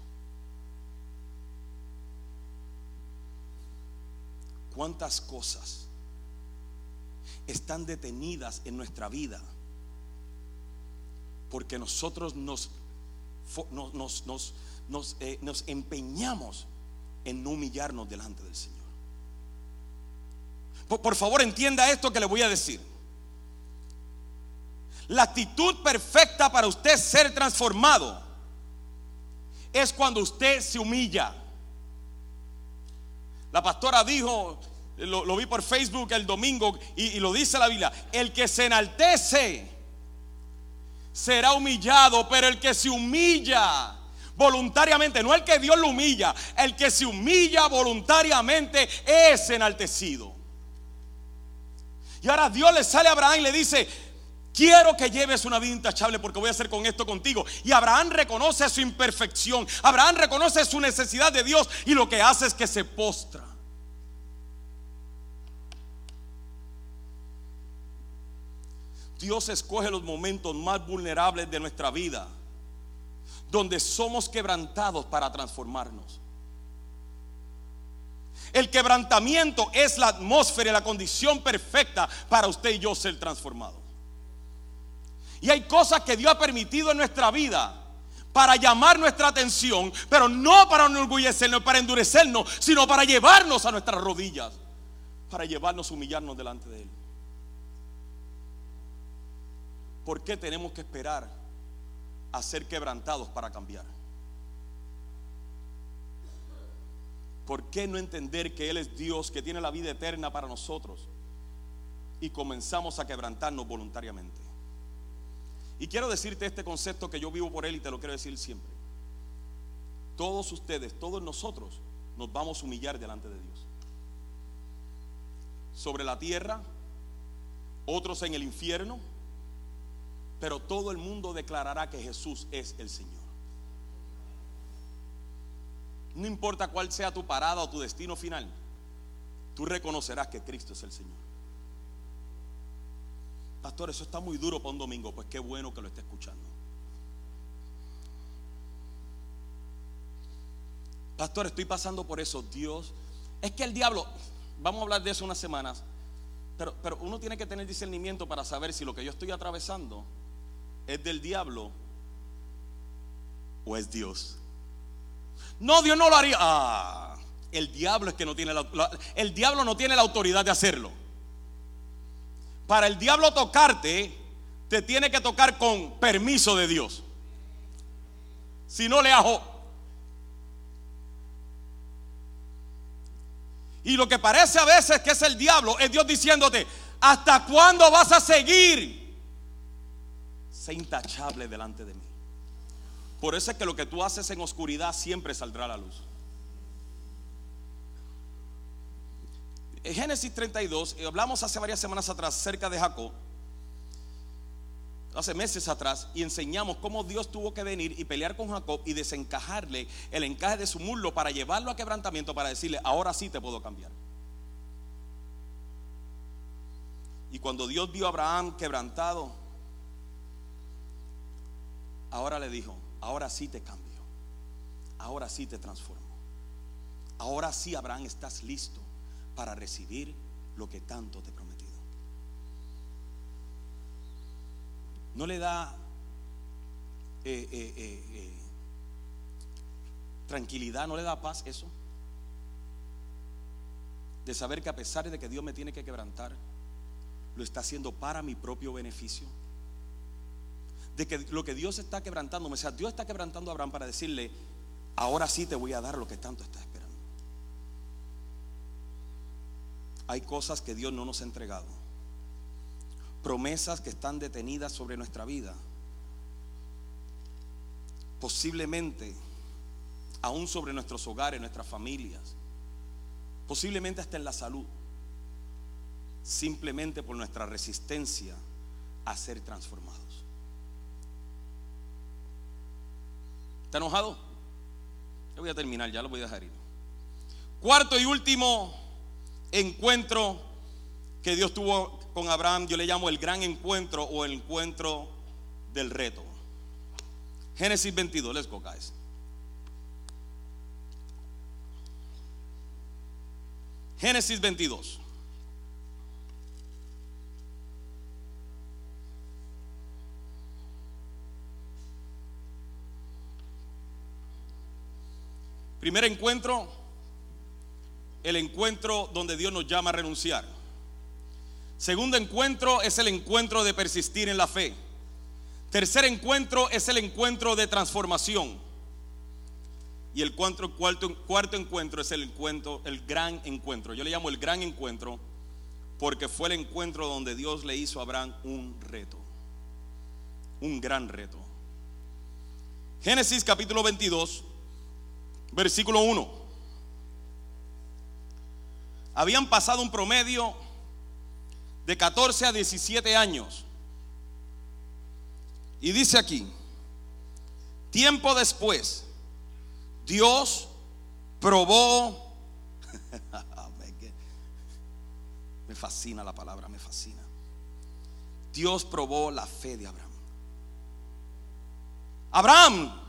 [SPEAKER 2] ¿Cuántas cosas están detenidas en nuestra vida? Porque nosotros nos, nos, nos eh, nos, empeñamos en no humillarnos delante del Señor. Por favor, entienda esto que le voy a decir. La actitud perfecta para usted ser transformado es cuando usted se humilla. La pastora dijo, lo, vi por Facebook el domingo y, y lo dice la Biblia, el que se enaltece será humillado, pero el que se humilla voluntariamente, no el que Dios lo humilla, el que se humilla voluntariamente es enaltecido. Y ahora Dios le sale a Abraham y le dice, quiero que lleves una vida intachable porque voy a hacer con esto contigo. Y Abraham reconoce su imperfección, Abraham reconoce su necesidad de Dios y lo que hace es que se postra. Dios escoge los momentos más vulnerables de nuestra vida donde somos quebrantados para transformarnos. El quebrantamiento es la atmósfera y la condición perfecta para usted y yo ser transformados. Y hay cosas que Dios ha permitido en nuestra vida para llamar nuestra atención, pero no para enorgullecernos, para endurecernos, sino para llevarnos a nuestras rodillas, para llevarnos a humillarnos delante de Él. ¿Por qué tenemos que esperar a ser quebrantados para cambiar? ¿Por qué no entender que Él es Dios, que tiene la vida eterna para nosotros? Y comenzamos a quebrantarnos voluntariamente. Y quiero decirte este concepto que yo vivo por Él y te lo quiero decir siempre. Todos ustedes, todos nosotros, nos vamos a humillar delante de Dios. Sobre la tierra, otros en el infierno, pero todo el mundo declarará que Jesús es el Señor. No importa cuál sea tu parada o tu destino final, tú reconocerás que Cristo es el Señor. Pastor, eso está muy duro para un domingo, pues qué bueno que lo esté escuchando. Pastor, estoy pasando por eso. Dios, es que el diablo, vamos a hablar de eso unas semanas, pero, pero uno tiene que tener discernimiento para saber si lo que yo estoy atravesando es del diablo o es Dios. No, Dios no lo haría. Ah, el diablo es que no tiene la, el diablo no tiene la autoridad de hacerlo. Para el diablo tocarte, te tiene que tocar con permiso de Dios. Si no le ajo. Y lo que parece a veces que es el diablo, es Dios diciéndote, ¿hasta cuándo vas a seguir? Sé intachable delante de mí. Por eso es que lo que tú haces en oscuridad siempre saldrá a la luz. En Génesis 32, eh, hablamos hace varias semanas atrás acerca de Jacob, hace meses atrás, y enseñamos cómo Dios tuvo que venir y pelear con Jacob y desencajarle el encaje de su muslo para llevarlo a quebrantamiento, para decirle, ahora sí te puedo cambiar. Y cuando Dios vio a Abraham quebrantado, ahora le dijo, ahora sí te cambio, ahora sí te transformo, ahora sí, Abraham, estás listo para recibir lo que tanto te he prometido. No le da eh, eh, eh, tranquilidad, no le da paz eso. De saber que a pesar de que Dios me tiene que quebrantar, lo está haciendo para mi propio beneficio de que lo que Dios está quebrantando, o sea, Dios está quebrantando a Abraham para decirle, ahora sí te voy a dar lo que tanto estás esperando. Hay cosas que Dios no nos ha entregado, promesas que están detenidas sobre nuestra vida, posiblemente aún sobre nuestros hogares, nuestras familias, posiblemente hasta en la salud, simplemente por nuestra resistencia a ser transformados. ¿Está enojado? Yo voy a terminar, ya lo voy a dejar ir. Cuarto y último encuentro que Dios tuvo con Abraham, yo le llamo el gran encuentro o el encuentro del reto. Génesis 22, let's go guys. Génesis 22. Primer encuentro, el encuentro donde Dios nos llama a renunciar. Segundo encuentro es el encuentro de persistir en la fe. Tercer encuentro es el encuentro de transformación. Y el cuarto, cuarto, cuarto encuentro es el encuentro, el gran encuentro. Yo le llamo el gran encuentro porque fue el encuentro donde Dios le hizo a Abraham un reto. Un gran reto. Génesis capítulo 22, versículo 1. Habían pasado un promedio de 14 a 17 años. Y dice aquí, tiempo después, Dios probó, me fascina la palabra, me fascina. Dios probó la fe de Abraham. Abraham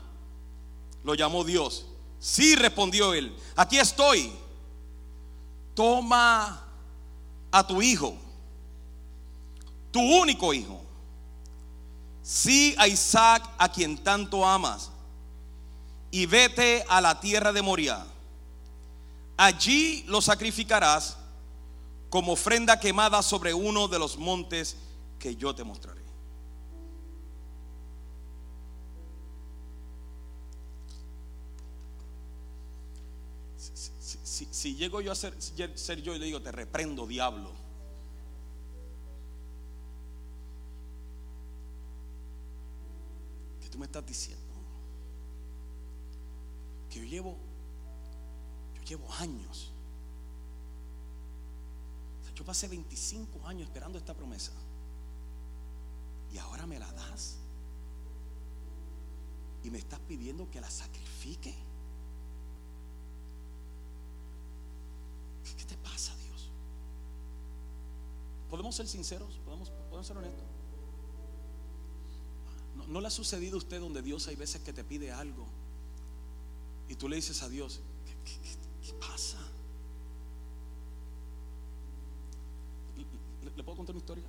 [SPEAKER 2] lo llamó Dios Sí, respondió él, aquí estoy. toma a tu hijo, tu único hijo, sí a Isaac a quien tanto amas, y vete a la tierra de Moria. Allí lo sacrificarás como ofrenda quemada sobre uno de los montes que yo te mostraré. Si, llego yo a ser, yo y le digo, te reprendo, diablo. ¿Qué tú me estás diciendo? Que yo llevo, yo llevo años. yo pasé 25 años esperando esta promesa. Y ahora me la das. Y me estás pidiendo que la sacrifique. ¿Qué te pasa, Dios? ¿Podemos ser sinceros? ¿Podemos, ser honestos? ¿No, le ha sucedido a usted donde Dios hay veces que te pide algo y tú le dices a Dios, ¿qué, pasa? ¿Le, puedo contar una historia?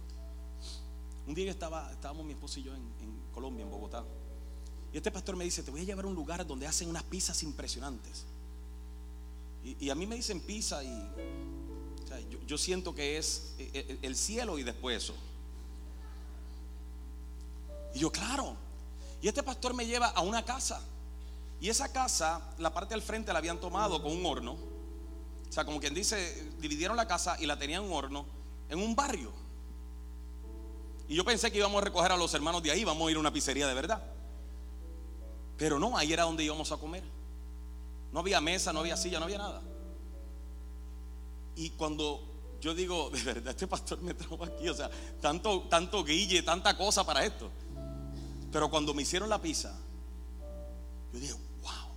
[SPEAKER 2] Un día estaba, estábamos mi esposo y yo en, en Colombia, en Bogotá. Y este pastor me dice, te voy a llevar a un lugar donde hacen unas pizzas impresionantes. Y, a mí me dicen pizza y yo, siento que es eh, eh, el cielo y después eso. Y yo, claro. Y este pastor me lleva a una casa. Y esa casa, la parte del frente la habían tomado con un horno. O sea, como quien dice, dividieron la casa y la tenían en un horno en un barrio. Y yo pensé que íbamos a recoger a los hermanos de ahí, vamos a ir a una pizzería de verdad. Pero no, ahí era donde íbamos a comer. No había mesa, no había silla, no había nada. Y cuando yo digo, de verdad, este pastor me trajo aquí, o sea, tanto, tanto guille, tanta cosa para esto. Pero cuando me hicieron la pizza, yo dije, wow,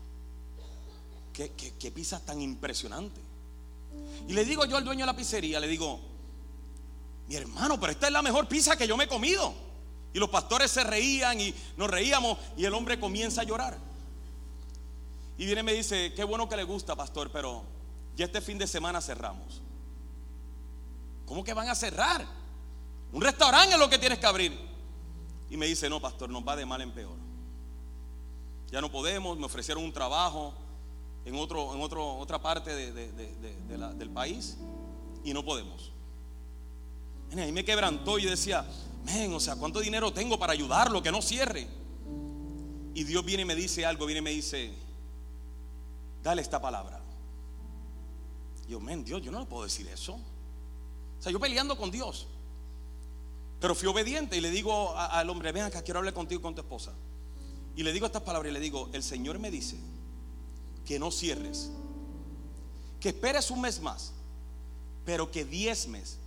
[SPEAKER 2] qué, qué pizza tan impresionante. Y le digo yo al dueño de la pizzería, le digo, mi hermano, pero esta es la mejor pizza que yo me he comido. Y los pastores se reían y nos reíamos y el hombre comienza a llorar. Y viene y me dice, qué bueno que le gusta, pastor, pero ya este fin de semana cerramos. ¿Cómo que van a cerrar? Un restaurante es lo que tienes que abrir. Y me dice, no, pastor, nos va de mal en peor. Ya no podemos, me ofrecieron un trabajo en, otro, en otro, otra parte del país y no podemos. Y ahí me quebrantó y decía, men, o sea, ¿cuánto dinero tengo para ayudarlo? Que no cierre. Y Dios viene y me dice algo, viene y me dice, dale esta palabra. yo, men, Dios, yo no le puedo decir eso. O sea, yo peleando con Dios. Pero fui obediente y le digo al hombre, ven acá, quiero hablar contigo con tu esposa. Y le digo estas palabras y le digo, el Señor me dice que no cierres, que esperes un mes más, pero que diezmes,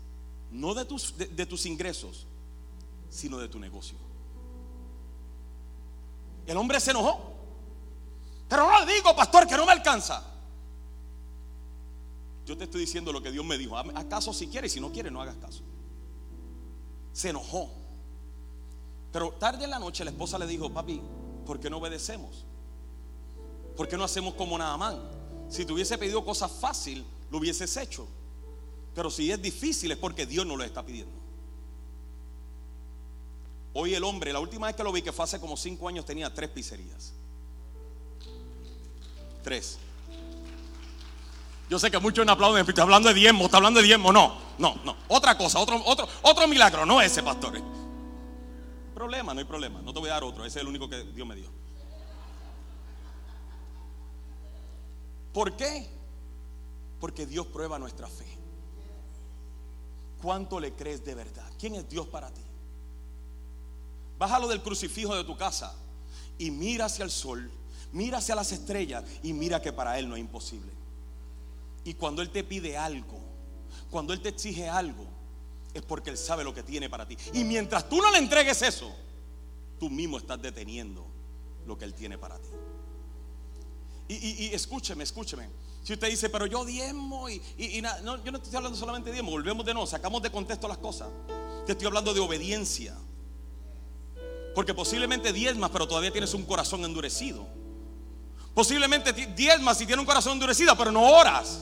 [SPEAKER 2] no de tus, de tus ingresos, sino de tu negocio. El hombre se enojó. Pero no le digo, pastor, que no me alcanza. Yo te estoy diciendo lo que Dios me dijo. Haz caso si quieres, si no quieres, no hagas caso. Se enojó. Pero tarde en la noche la esposa le dijo, papi, ¿por qué no obedecemos? ¿Por qué no hacemos como Naaman? Si te hubiese pedido cosas fácil, lo hubieses hecho. Pero si es difícil es porque Dios no lo está pidiendo. Hoy el hombre, la última vez que lo vi, que fue hace como cinco años, tenía tres pizzerías. Tres. Yo sé que muchos no aplauden, está hablando de diezmo, está hablando de diezmo. No, no, no. Otra cosa, otro, otro, otro milagro, no ese, pastor. Problema, no hay problema. No te voy a dar otro, ese es el único que Dios me dio. ¿Por qué? Porque Dios prueba nuestra fe. ¿Cuánto le crees de verdad? ¿Quién es Dios para ti? Bájalo del crucifijo de tu casa y mira hacia el sol mira hacia las estrellas y mira que para Él no es imposible. Y cuando Él te pide algo, cuando Él te exige algo, es porque Él sabe lo que tiene para ti. Y mientras tú no le entregues eso, tú mismo estás deteniendo lo que Él tiene para ti. Y, escúcheme, escúcheme. Si usted dice, pero yo diezmo y, no, yo no estoy hablando solamente de diezmo, volvemos de no, sacamos de contexto las cosas. Te estoy hablando de obediencia. Porque posiblemente diezmas, pero todavía tienes un corazón endurecido. Posiblemente diezmas si tiene un corazón endurecido, pero no oras.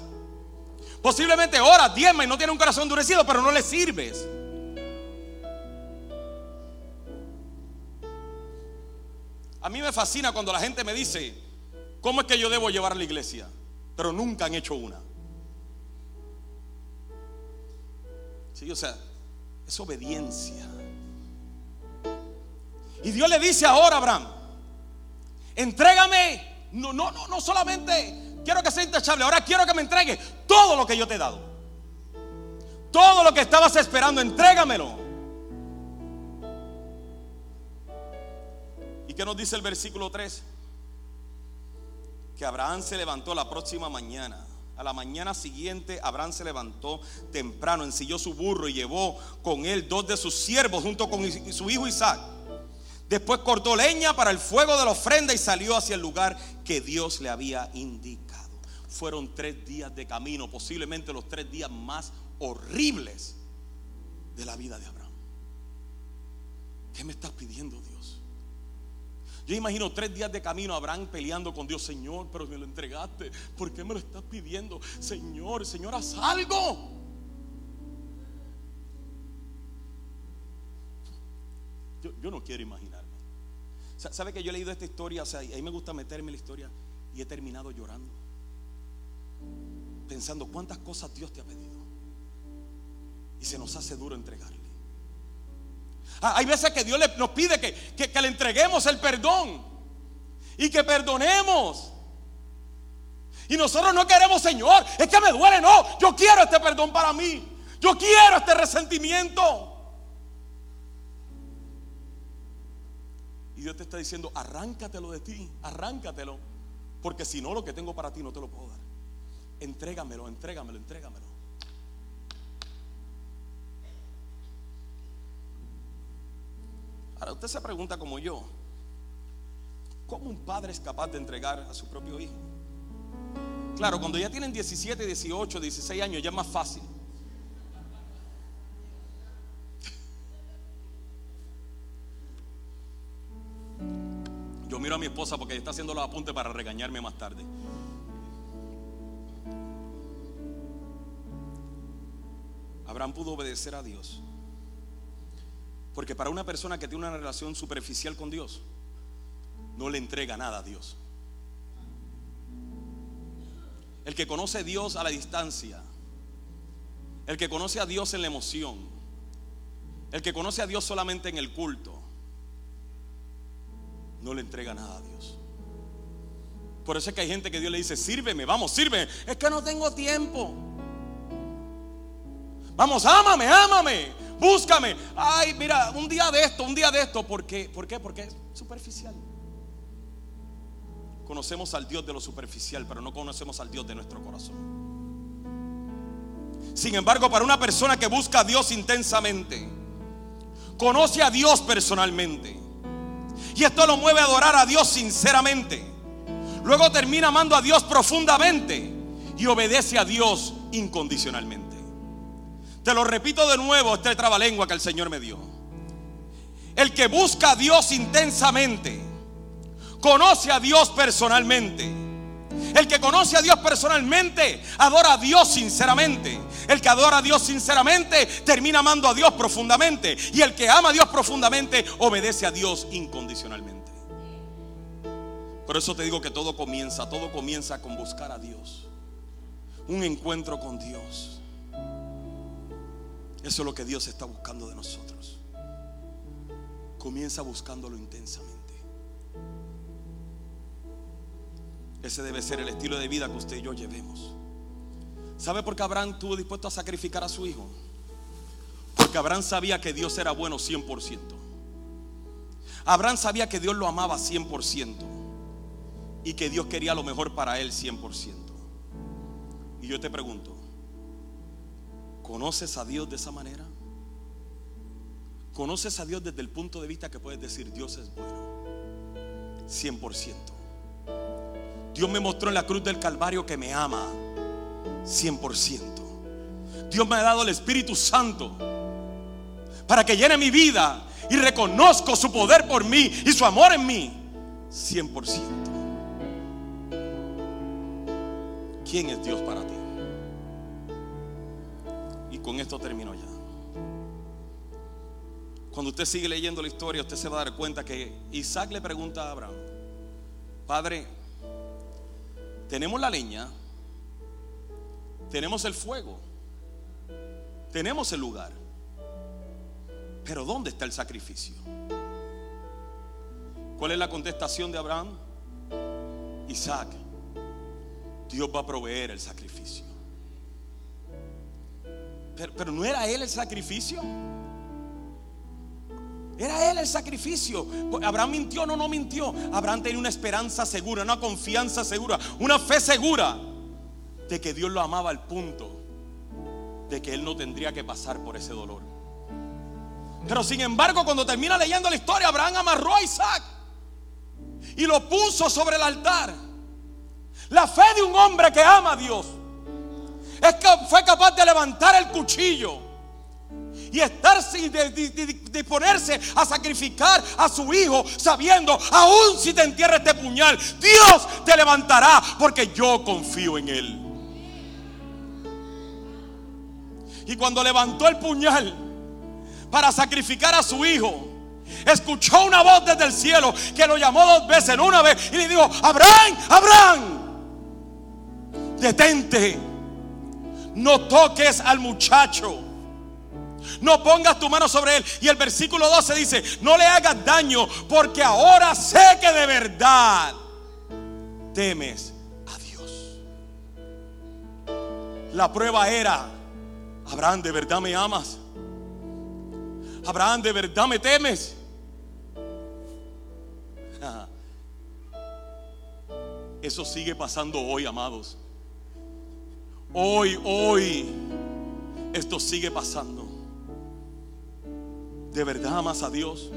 [SPEAKER 2] Posiblemente oras, diezma y no tiene un corazón endurecido, pero no le sirves. A mí me fascina cuando la gente me dice, ¿cómo es que yo debo llevar a la iglesia? Pero nunca han hecho una. Sí, o sea, es obediencia. Y Dios le dice ahora a Abraham, entrégame, no, no, no, no solamente quiero que sea intachable, ahora quiero que me entregue todo lo que yo te he dado. Todo lo que estabas esperando, entrégamelo. ¿Y qué nos dice el versículo 3? Que Abraham se levantó la próxima mañana a la mañana siguiente, Abraham se levantó temprano, ensilló su burro y llevó con él dos de sus siervos junto con su hijo Isaac. Después cortó leña para el fuego de la ofrenda y salió hacia el lugar que Dios le había indicado. Fueron tres días de camino, posiblemente los tres días más horribles de la vida de Abraham. ¿Qué me estás pidiendo Dios? Yo imagino tres días de camino Abraham peleando con Dios, Señor, pero me lo entregaste. ¿Por qué me lo estás pidiendo? Señor, Señor, haz algo. Yo, no quiero imaginarme. ¿Sabe que yo he leído esta historia? O sea, a mí me gusta meterme en la historia y he terminado llorando. Pensando cuántas cosas Dios te ha pedido. Y se nos hace duro entregarle. Ah, hay veces que Dios nos pide que, le entreguemos el perdón y que perdonemos. Y nosotros no queremos, Señor, es que me duele, no, yo quiero este perdón para mí. Yo quiero este resentimiento. Y Dios te está diciendo, arráncatelo de ti, arráncatelo. Porque si no, lo que tengo para ti no te lo puedo dar. Entrégamelo, entrégamelo, entrégamelo. Ahora usted se pregunta como yo, ¿cómo un padre es capaz de entregar a su propio hijo? Claro, cuando ya tienen 17, 18, 16 años ya es más fácil. Yo miro a mi esposa porque está haciendo los apuntes para regañarme más tarde. Abraham pudo obedecer a Dios porque para una persona que tiene una relación superficial con Dios, no le entrega nada a Dios. El que conoce a Dios a la distancia, el que conoce a Dios en la emoción, el que conoce a Dios solamente en el culto, no le entrega nada a Dios. Por eso es que hay gente que Dios le dice, sírveme, vamos, sírveme. Es que no tengo tiempo. Vamos, ámame, ámame búscame. Ay, mira, un día de esto, un día de esto. ¿Por qué? ¿Por qué? Porque es superficial. Conocemos al Dios de lo superficial, pero no conocemos al Dios de nuestro corazón. Sin embargo, para una persona que busca a Dios intensamente, conoce a Dios personalmente, y esto lo mueve a adorar a Dios sinceramente, luego termina amando a Dios profundamente y obedece a Dios incondicionalmente. Te lo repito de nuevo, este trabalengua que el Señor me dio. El que busca a Dios intensamente, conoce a Dios personalmente. El que conoce a Dios personalmente, adora a Dios sinceramente. El que adora a Dios sinceramente, termina amando a Dios profundamente. Y el que ama a Dios profundamente, obedece a Dios incondicionalmente. Por eso te digo que todo comienza, todo comienza con buscar a Dios. Un encuentro con Dios. Eso es lo que Dios está buscando de nosotros. Comienza buscándolo intensamente. Ese debe ser el estilo de vida que usted y yo llevemos. ¿Sabe por qué Abraham estuvo dispuesto a sacrificar a su hijo? Porque Abraham sabía que Dios era bueno 100%. Abraham sabía que Dios lo amaba 100% y que Dios quería lo mejor para él 100%. Y yo te pregunto, ¿Conoces a Dios de esa manera? ¿Conoces a Dios desde el punto de vista que puedes decir Dios es bueno? 100%. Dios me mostró en la cruz del Calvario que me ama. 100%. Dios me ha dado el Espíritu Santo para que llene mi vida y reconozco su poder por mí y su amor en mí. 100%. ¿Quién es Dios para ti? con esto termino ya. Cuando usted sigue leyendo la historia, usted se va a dar cuenta que Isaac le pregunta a Abraham, Padre, tenemos la leña, tenemos el fuego, tenemos el lugar, pero ¿dónde está el sacrificio? ¿Cuál es la contestación de Abraham? Isaac, Dios va a proveer el sacrificio. Pero, pero no era él el sacrificio. Era él el sacrificio. Abraham mintió, no, no mintió. Abraham tenía una esperanza segura, una confianza segura, una fe segura de que Dios lo amaba al punto de que él no tendría que pasar por ese dolor. Pero sin embargo, cuando termina leyendo la historia, Abraham amarró a Isaac y lo puso sobre el altar. La fe de un hombre que ama a Dios es que fue capaz de levantar el cuchillo y estar sin disponerse a sacrificar a su hijo, sabiendo, aún si te entierra este puñal, Dios te levantará porque yo confío en él. Y cuando levantó el puñal para sacrificar a su hijo, escuchó una voz desde el cielo que lo llamó dos veces, no una vez, y le dijo, Abraham, Abraham, detente, no toques al muchacho. No pongas tu mano sobre él. Y el versículo 12 dice, no le hagas daño porque ahora sé que de verdad temes a Dios. La prueba era, Abraham, ¿de verdad me amas? Abraham, ¿de verdad me temes? Eso sigue pasando hoy, amados. Hoy, hoy, esto sigue pasando. ¿De verdad amas a Dios?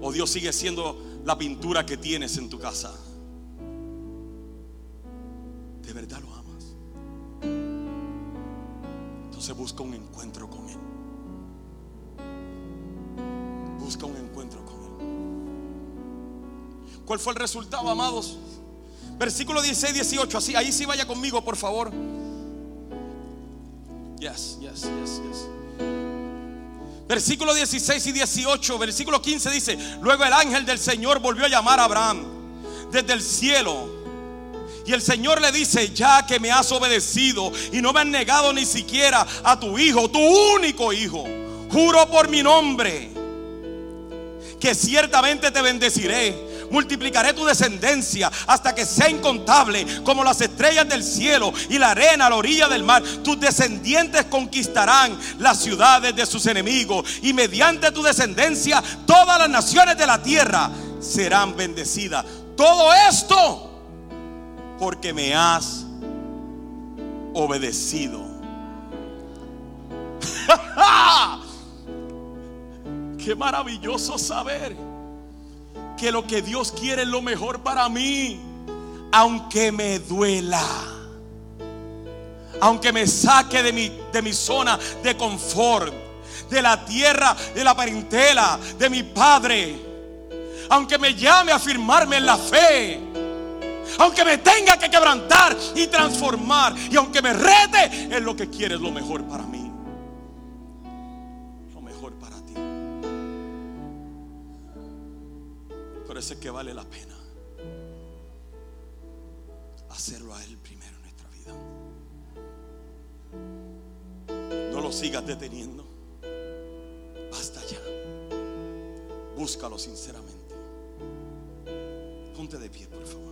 [SPEAKER 2] ¿O Dios sigue siendo la pintura que tienes en tu casa? ¿De verdad lo amas? Entonces busca un encuentro con Él. Busca un encuentro con Él. ¿Cuál fue el resultado, amados? Versículo 16, 18, así, ahí sí vaya conmigo, por favor. Yes, yes, yes, yes. Versículo 16 y 18, versículo 15 dice, luego el ángel del Señor volvió a llamar a Abraham desde el cielo. Y el Señor le dice, ya que me has obedecido y no me has negado ni siquiera a tu hijo, tu único hijo, juro por mi nombre que ciertamente te bendeciré multiplicaré tu descendencia hasta que sea incontable como las estrellas del cielo y la arena a la orilla del mar. Tus descendientes conquistarán las ciudades de sus enemigos y mediante tu descendencia todas las naciones de la tierra serán bendecidas. Todo esto porque me has obedecido. Qué maravilloso saber que lo que Dios quiere es lo mejor para mí, aunque me duela. Aunque me saque de mi, de mi zona de confort, de la tierra, de la parentela, de mi padre. Aunque me llame a firmarme en la fe. Aunque me tenga que quebrantar y transformar. Y aunque me rete, es lo que quiere, es lo mejor para mí. Parece que vale la pena hacerlo a Él primero en nuestra vida. No lo sigas deteniendo. Basta ya. Búscalo sinceramente. Ponte de pie, por favor.